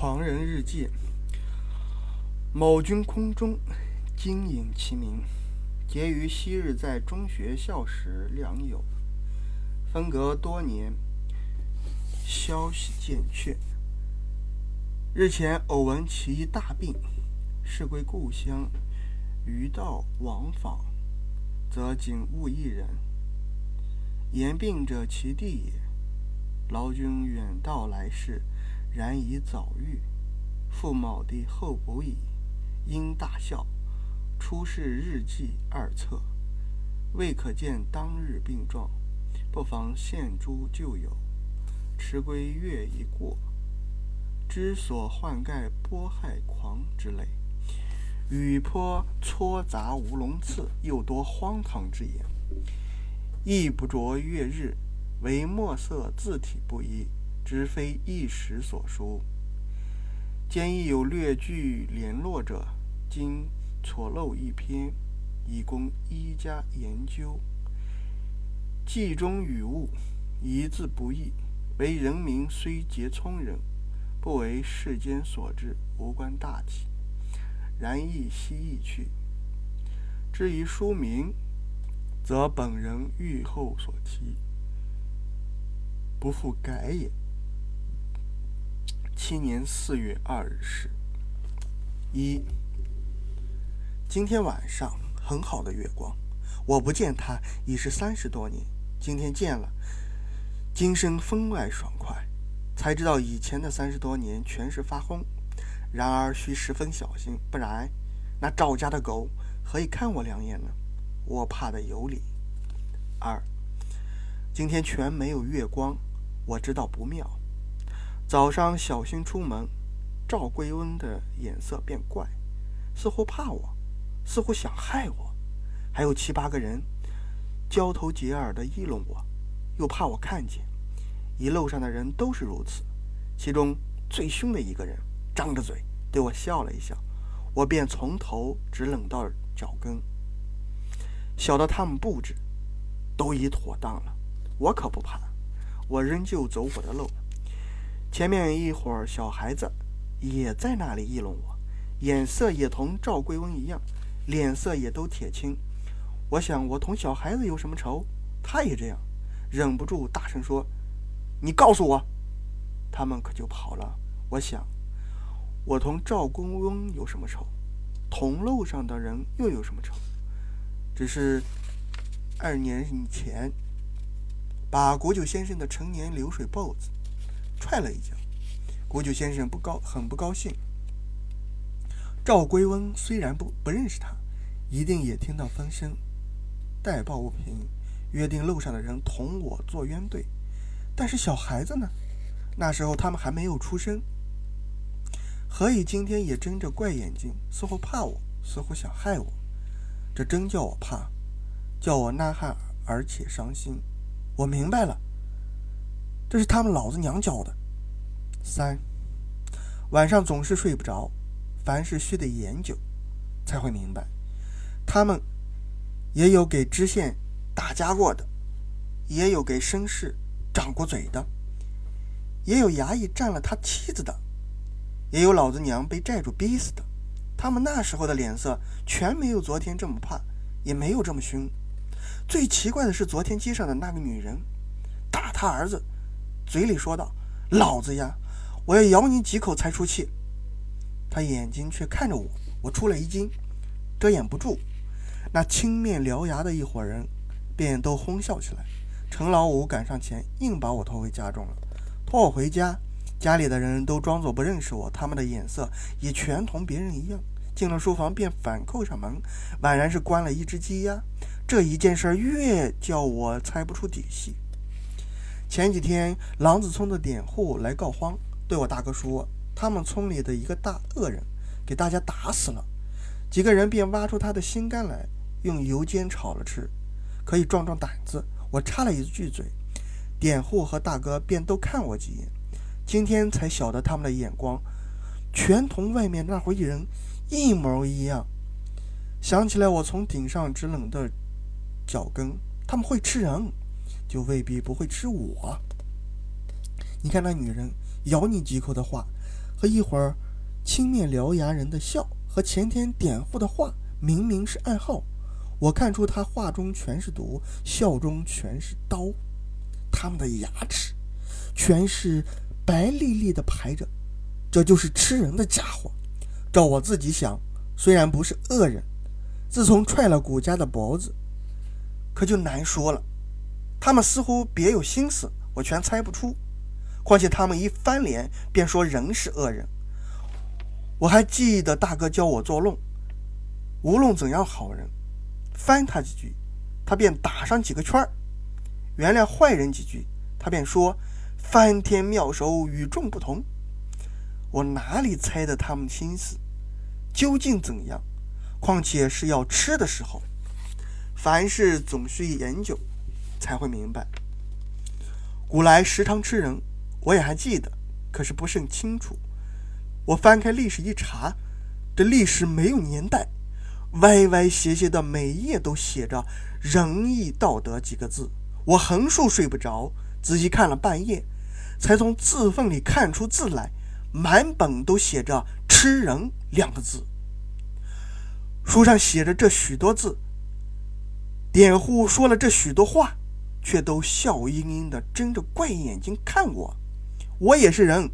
狂人日记。某君空中，今引其名。结于昔日在中学校时良友，分隔多年，消息渐却。日前偶闻其大病，是归故乡，余道往访，则仅误一人。言病者其弟也。劳君远道来世，然已早愈。父卯地后补矣。因大笑。出世日记二册，未可见当日病状，不妨献诸旧友。迟归月已过，知所患盖波害狂之类。雨坡撮杂无龙刺，又多荒唐之言。亦不着月日，唯墨色字体不一，知非一时所书。兼亦有略具联络者，今。错漏一篇，以供一家研究。记中语误，一字不易。为人民虽结聪人，不为世间所知，无关大体。然亦悉意去。至于书名，则本人欲后所提，不复改也。七年四月二日事。一。今天晚上很好的月光，我不见他已是三十多年。今天见了，今生分外爽快。才知道以前的三十多年全是发疯。然而需十分小心，不然那赵家的狗何以看我两眼呢？我怕的有理。二，今天全没有月光，我知道不妙。早上小心出门，赵桂温的眼色变怪，似乎怕我。似乎想害我，还有七八个人交头接耳的议论我，又怕我看见。一路上的人都是如此。其中最凶的一个人张着嘴对我笑了一笑，我便从头直冷到脚跟。小的他们布置都已妥当了，我可不怕，我仍旧走我的路。前面一会儿，小孩子也在那里议论我，眼色也同赵桂翁一样。脸色也都铁青，我想我同小孩子有什么仇？他也这样，忍不住大声说：“你告诉我！”他们可就跑了。我想，我同赵公翁有什么仇？同路上的人又有什么仇？只是二年以前，把国舅先生的陈年流水豹子踹了一脚，国舅先生不高，很不高兴。赵归翁虽然不不认识他，一定也听到风声，代报不平，约定路上的人同我做冤对。但是小孩子呢？那时候他们还没有出生，何以今天也睁着怪眼睛，似乎怕我，似乎想害我？这真叫我怕，叫我呐喊而且伤心。我明白了，这是他们老子娘教的。三晚上总是睡不着。凡事须得研究，才会明白。他们也有给知县打家过的，也有给绅士掌过嘴的，也有衙役占了他妻子的，也有老子娘被债主逼死的。他们那时候的脸色全没有昨天这么怕，也没有这么凶。最奇怪的是，昨天街上的那个女人打他儿子，嘴里说道：“老子呀，我要咬你几口才出气。”他眼睛却看着我，我出了一惊，遮掩不住。那青面獠牙的一伙人便都哄笑起来。陈老五赶上前，硬把我拖回家中了。拖我回家，家里的人都装作不认识我，他们的眼色也全同别人一样。进了书房，便反扣上门，宛然是关了一只鸡鸭。这一件事越叫我猜不出底细。前几天，狼子村的典户来告荒，对我大哥说。他们村里的一个大恶人，给大家打死了，几个人便挖出他的心肝来，用油煎炒了吃，可以壮壮胆子。我插了一句嘴，典户和大哥便都看我几眼。今天才晓得他们的眼光，全同外面那伙人一模一样。想起来，我从顶上直冷的脚跟，他们会吃人，就未必不会吃我。你看那女人咬你几口的话。和一会儿青面獠牙人的笑和前天点户的话，明明是暗号。我看出他话中全是毒，笑中全是刀。他们的牙齿全是白丽丽的排着，这就是吃人的家伙。照我自己想，虽然不是恶人，自从踹了谷家的脖子，可就难说了。他们似乎别有心思，我全猜不出。况且他们一翻脸便说人是恶人。我还记得大哥教我做弄，无论怎样好人。翻他几句，他便打上几个圈儿；原谅坏人几句，他便说翻天妙手与众不同。我哪里猜得他们心思究竟怎样？况且是要吃的时候，凡事总需研究，才会明白。古来时常吃人，我也还记得，可是不甚清楚。我翻开历史一查，这历史没有年代。歪歪斜斜的，每页都写着“仁义道德”几个字。我横竖睡不着，仔细看了半夜，才从字缝里看出字来。满本都写着“吃人”两个字。书上写着这许多字，典户说了这许多话，却都笑盈盈的睁着怪眼睛看我。我也是人，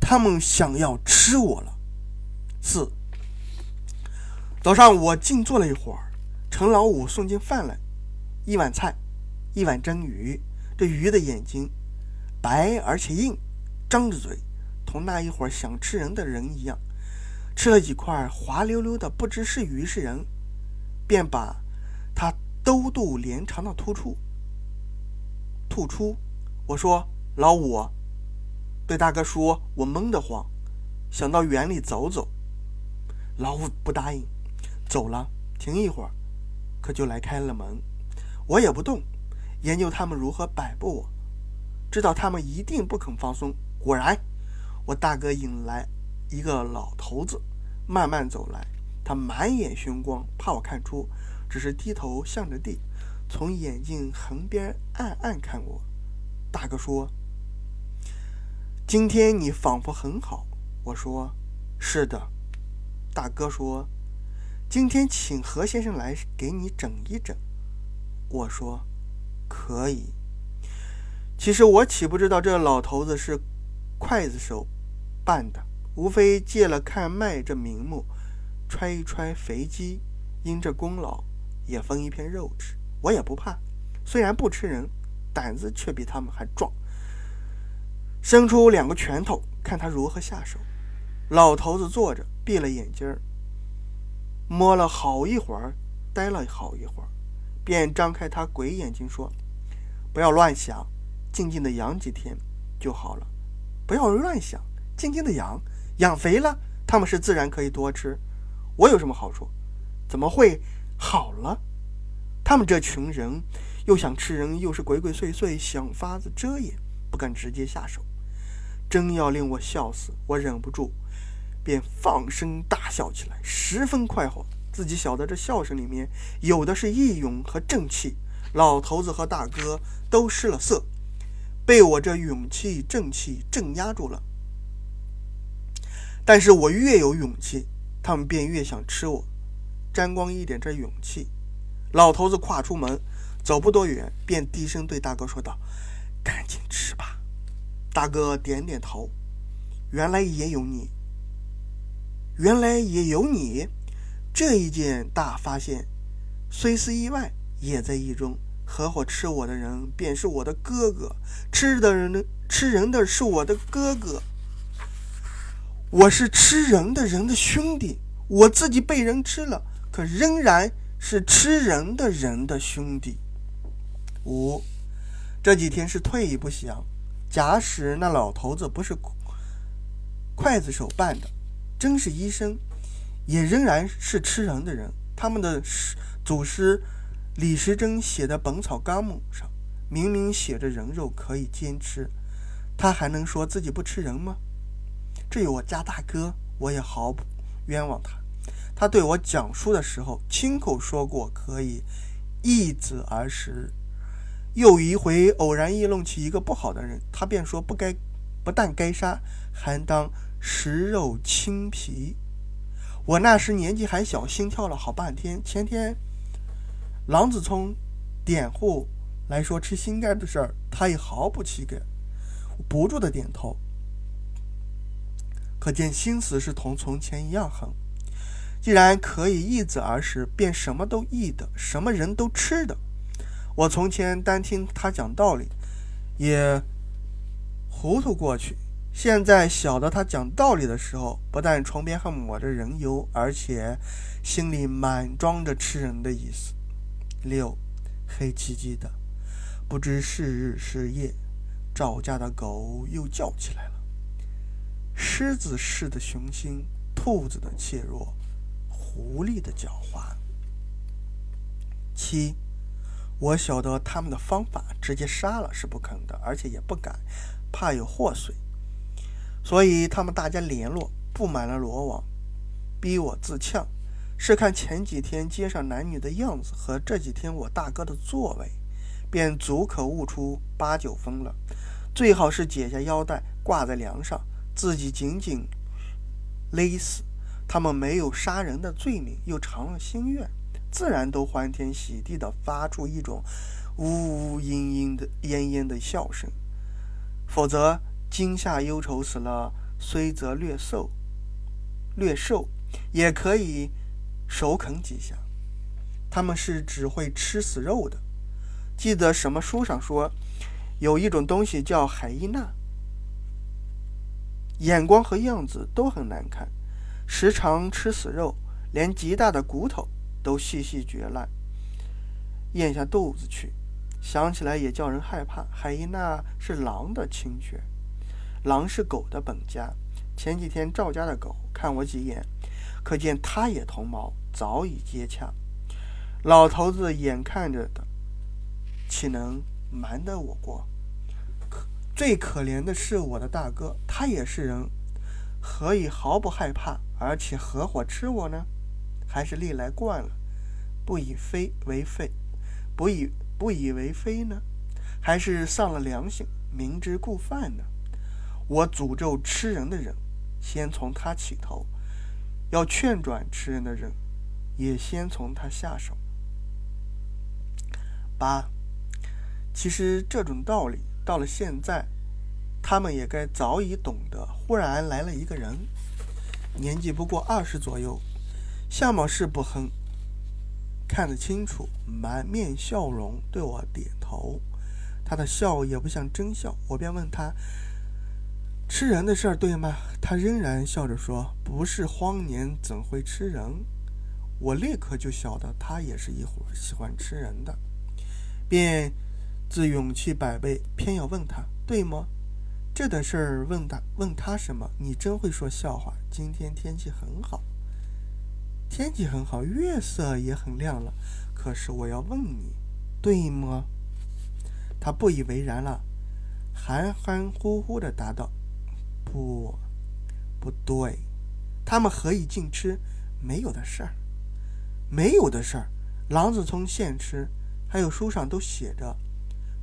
他们想要吃我了。四。早上我静坐了一会儿，陈老五送进饭来，一碗菜，一碗蒸鱼。这鱼的眼睛白而且硬，张着嘴，同那一会儿想吃人的人一样。吃了几块滑溜溜的，不知是鱼是人，便把它兜肚连肠的突出。吐出，我说老五，对大哥说，我闷得慌，想到园里走走。老五不答应。走了，停一会儿，可就来开了门。我也不动，研究他们如何摆布我，知道他们一定不肯放松。果然，我大哥引来一个老头子，慢慢走来，他满眼凶光，怕我看出，只是低头向着地，从眼镜横边暗暗看我。大哥说：“今天你仿佛很好。”我说：“是的。”大哥说。今天请何先生来给你整一整，我说可以。其实我岂不知道这老头子是刽子手办的，无非借了看脉这名目，揣一揣肥鸡，因这功劳也分一片肉吃。我也不怕，虽然不吃人，胆子却比他们还壮。伸出两个拳头，看他如何下手。老头子坐着，闭了眼睛儿。摸了好一会儿，呆了好一会儿，便张开他鬼眼睛说：“不要乱想，静静的养几天就好了。不要乱想，静静的养，养肥了，他们是自然可以多吃。我有什么好处？怎么会好了？他们这群人又想吃人，又是鬼鬼祟祟，想法子遮掩，不敢直接下手。真要令我笑死，我忍不住。”便放声大笑起来，十分快活。自己晓得这笑声里面有的是义勇和正气。老头子和大哥都失了色，被我这勇气正气镇压住了。但是我越有勇气，他们便越想吃我，沾光一点这勇气。老头子跨出门，走不多远，便低声对大哥说道：“赶紧吃吧。”大哥点点头，原来也有你。原来也有你，这一件大发现，虽是意外，也在意中。合伙吃我的人，便是我的哥哥；吃的人，吃人的是我的哥哥。我是吃人的人的兄弟，我自己被人吃了，可仍然是吃人的人的兄弟。五，这几天是退一步想，假使那老头子不是刽子手办的。真是医生，也仍然是吃人的人。他们的祖师李时珍写的《本草纲目》上，明明写着人肉可以煎吃，他还能说自己不吃人吗？至于我家大哥，我也毫不冤枉他。他对我讲述的时候，亲口说过可以易子而食。又一回偶然议论起一个不好的人，他便说不该不但该杀，还当食肉清皮。我那时年纪还小，心跳了好半天。前天，郎子聪点户来说吃心肝的事儿，他也毫不气改，不住的点头。可见心思是同从前一样狠。既然可以易子而食，便什么都易的，什么人都吃的。我从前单听他讲道理，也糊涂过去。现在晓得他讲道理的时候，不但床边还抹着人油，而且心里满装着吃人的意思。六，黑漆漆的，不知是日是夜，赵家的狗又叫起来了。狮子似的雄心，兔子的怯弱，狐狸的狡猾。七，我晓得他们的方法，直接杀了是不肯的，而且也不敢，怕有祸水。所以他们大家联络，布满了罗网，逼我自呛。是看前几天街上男女的样子和这几天我大哥的作为，便足可悟出八九分了。最好是解下腰带挂在梁上，自己紧紧勒死。他们没有杀人的罪名，又偿了心愿，自然都欢天喜地地发出一种呜呜嘤嘤的奄奄的笑声。否则。惊吓忧愁死了，虽则略瘦，略瘦，也可以手啃几下。他们是只会吃死肉的。记得什么书上说，有一种东西叫海伊娜，眼光和样子都很难看，时常吃死肉，连极大的骨头都细细嚼烂，咽下肚子去。想起来也叫人害怕。海伊娜是狼的亲眷。狼是狗的本家。前几天赵家的狗看我几眼，可见它也同毛，早已接洽。老头子眼看着的，岂能瞒得我过？可最可怜的是我的大哥，他也是人，何以毫不害怕，而且合伙吃我呢？还是历来惯了，不以非为非，不以不以为非呢？还是丧了良心，明知故犯呢？我诅咒吃人的人，先从他起头；要劝转吃人的人，也先从他下手。八，其实这种道理到了现在，他们也该早已懂得。忽然来了一个人，年纪不过二十左右，相貌是不很看得清楚，满面笑容，对我点头。他的笑也不像真笑，我便问他。吃人的事儿对吗？他仍然笑着说：“不是荒年怎会吃人？”我立刻就晓得他也是一伙喜欢吃人的，便自勇气百倍，偏要问他对吗？这等事儿问他问他什么？你真会说笑话。今天天气很好，天气很好，月色也很亮了。可是我要问你，对吗？他不以为然了，含含糊糊的答道。不，不对，他们何以尽吃？没有的事儿，没有的事儿。狼子聪现吃，还有书上都写着，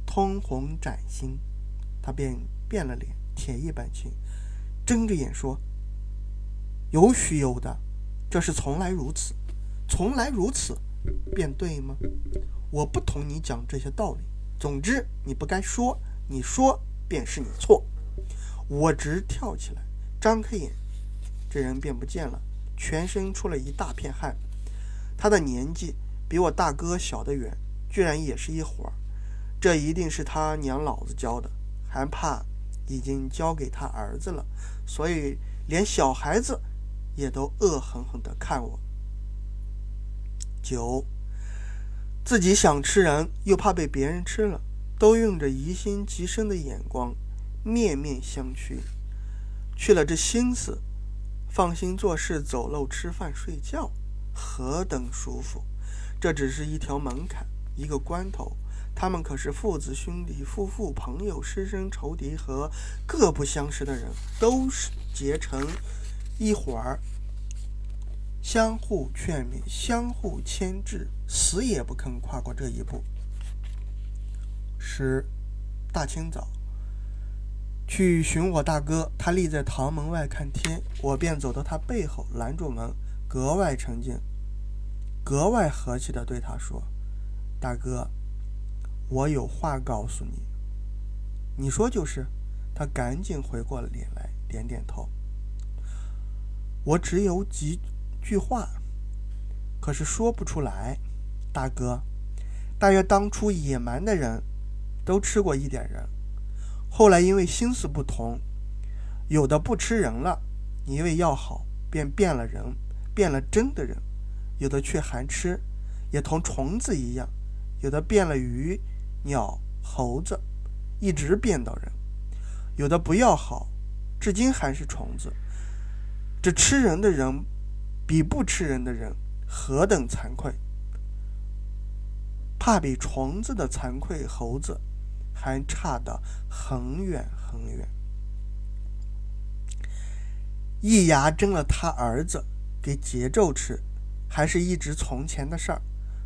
通红崭新。他便变了脸，铁一般青，睁着眼说：“有许有的，这是从来如此，从来如此，便对吗？我不同你讲这些道理。总之，你不该说，你说便是你错。”我直跳起来，张开眼，这人便不见了，全身出了一大片汗。他的年纪比我大哥小得远，居然也是一伙儿。这一定是他娘老子教的，还怕已经交给他儿子了，所以连小孩子也都恶狠狠地看我。九，自己想吃人，又怕被别人吃了，都用着疑心极深的眼光。面面相觑，去了这心思，放心做事、走路、吃饭、睡觉，何等舒服！这只是一条门槛，一个关头。他们可是父子、兄弟、夫妇、朋友、师生、仇敌和各不相识的人，都是结成一伙儿，相互劝勉，相互牵制，死也不肯跨过这一步。十大清早。去寻我大哥，他立在堂门外看天，我便走到他背后拦住门，格外沉静，格外和气地对他说：“大哥，我有话告诉你。”你说就是。他赶紧回过脸来，点点头。我只有几句话，可是说不出来。大哥，大约当初野蛮的人都吃过一点人。后来因为心思不同，有的不吃人了，因为要好，便变了人，变了真的人；有的却还吃，也同虫子一样；有的变了鱼、鸟、猴子，一直变到人；有的不要好，至今还是虫子。这吃人的人，比不吃人的人何等惭愧！怕比虫子的惭愧，猴子。还差得很远很远。一牙争了他儿子给桀纣吃，还是一直从前的事儿。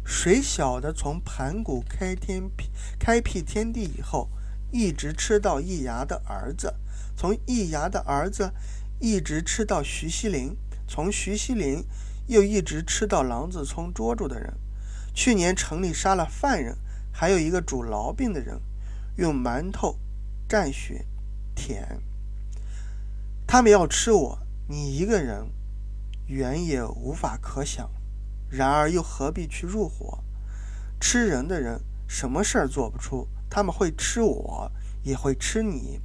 谁晓得从盘古开天辟开辟天地以后，一直吃到易牙的儿子，从易牙的儿子一直吃到徐锡麟，从徐锡麟又一直吃到狼子聪捉住的人。去年城里杀了犯人，还有一个主痨病的人。用馒头蘸血舔，他们要吃我，你一个人远也无法可想。然而又何必去入伙？吃人的人什么事儿做不出？他们会吃我，也会吃你，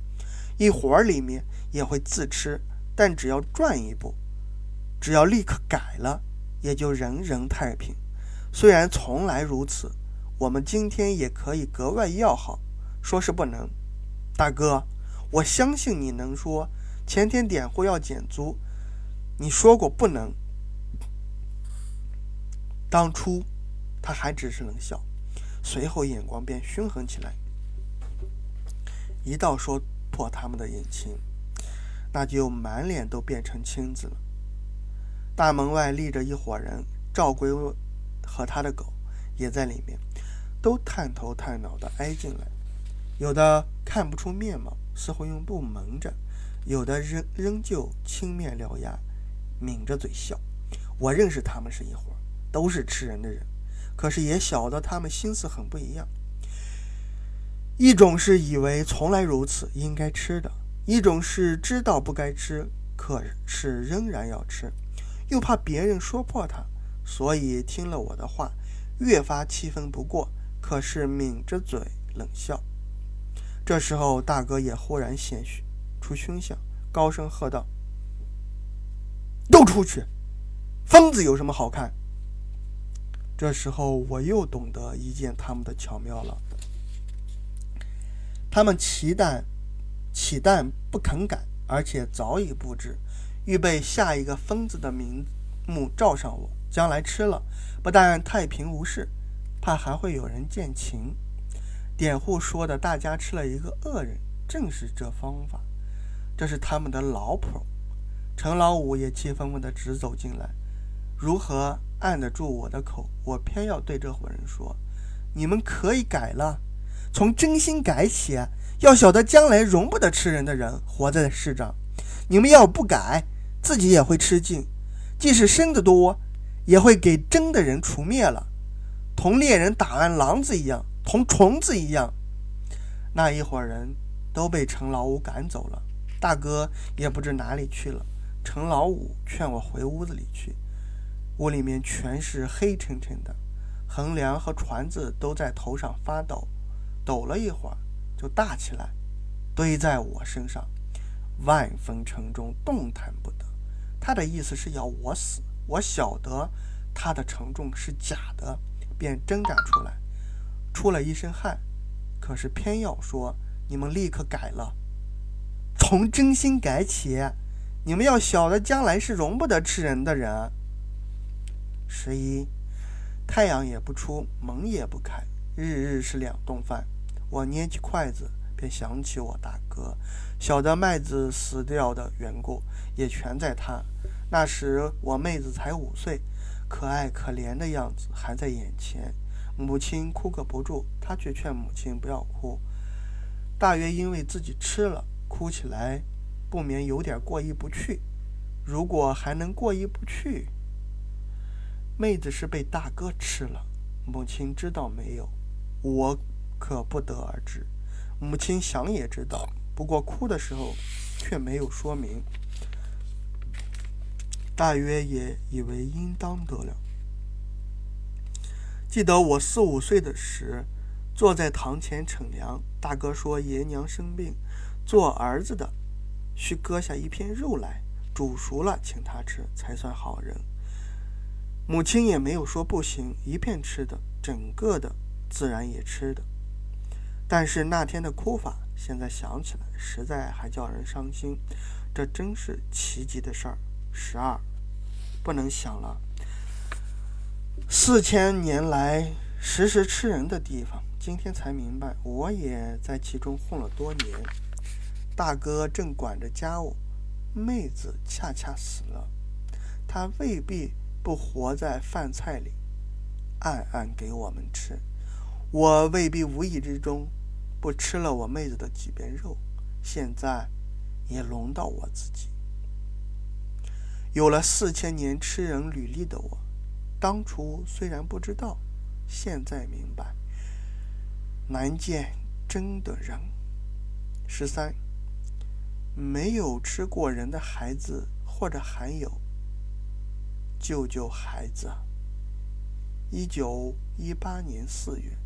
一伙儿里面也会自吃。但只要转一步，只要立刻改了，也就人人太平。虽然从来如此，我们今天也可以格外要好。说是不能，大哥，我相信你能说。前天点货要减租，你说过不能。当初他还只是冷笑，随后眼光便凶狠起来。一到说破他们的隐情，那就满脸都变成青紫了。大门外立着一伙人，赵归和他的狗也在里面，都探头探脑的挨进来。有的看不出面貌，似乎用布蒙着；有的仍仍旧青面獠牙，抿着嘴笑。我认识他们是一伙，都是吃人的人，可是也晓得他们心思很不一样。一种是以为从来如此应该吃的，一种是知道不该吃，可是仍然要吃，又怕别人说破他，所以听了我的话，越发气愤不过，可是抿着嘴冷笑。这时候，大哥也忽然显出凶相，高声喝道：“都出去！疯子有什么好看？”这时候，我又懂得一件他们的巧妙了。他们期待，岂但不肯改，而且早已布置，预备下一个疯子的名目罩上我。将来吃了，不但太平无事，怕还会有人见情。典户说的，大家吃了一个恶人，正是这方法，这是他们的老谱。陈老五也气愤愤的直走进来，如何按得住我的口？我偏要对这伙人说：你们可以改了，从真心改起。要晓得将来容不得吃人的人活在世上，你们要不改，自己也会吃尽。即使生得多，也会给真的人除灭了，同猎人打完狼子一样。同虫子一样，那一伙人都被陈老五赶走了。大哥也不知哪里去了。陈老五劝我回屋子里去，屋里面全是黑沉沉的，横梁和船子都在头上发抖，抖了一会儿就大起来，堆在我身上，万分沉重，动弹不得。他的意思是要我死。我晓得他的沉重是假的，便挣扎出来。出了一身汗，可是偏要说你们立刻改了，从真心改起。你们要晓得，将来是容不得吃人的人。十一，太阳也不出，门也不开，日日是两顿饭。我捏起筷子，便想起我大哥，晓得麦子死掉的缘故，也全在他。那时我妹子才五岁，可爱可怜的样子还在眼前。母亲哭个不住，他却劝母亲不要哭。大约因为自己吃了，哭起来不免有点过意不去。如果还能过意不去，妹子是被大哥吃了，母亲知道没有？我可不得而知。母亲想也知道，不过哭的时候却没有说明，大约也以为应当得了。记得我四五岁的时，坐在堂前乘凉，大哥说爷娘生病，做儿子的需割下一片肉来，煮熟了请他吃，才算好人。母亲也没有说不行，一片吃的，整个的自然也吃的。但是那天的哭法，现在想起来实在还叫人伤心。这真是奇迹的事儿。十二，不能想了。四千年来时时吃人的地方，今天才明白，我也在其中混了多年。大哥正管着家务，妹子恰恰死了，他未必不活在饭菜里，暗暗给我们吃。我未必无意之中。不吃了我妹子的几片肉，现在也轮到我自己。有了四千年吃人履历的我，当初虽然不知道，现在明白，难见真的人。十三，没有吃过人的孩子，或者还有救救孩子。一九一八年四月。